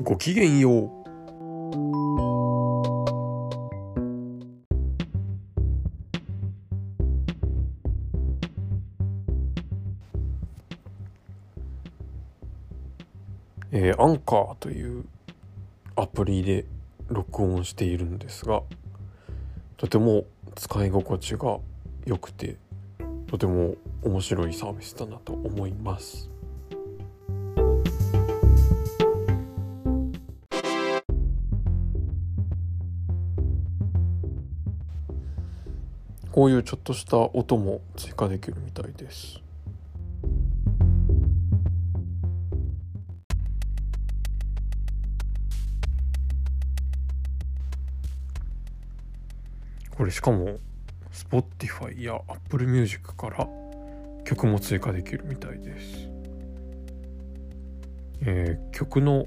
ごきげんよう。えー、アンカーというアプリで録音しているんですがとても使い心地が良くてとても面白いサービスだなと思いますこういうちょっとした音も追加できるみたいです。これしかも Spotify や Apple Music から曲も追加できるみたいです、えー、曲の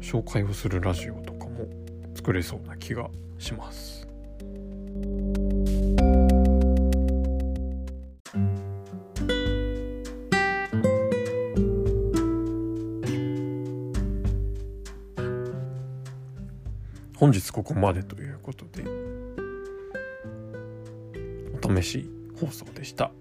紹介をするラジオとかも作れそうな気がします。本日ここまでということでお試し放送でした。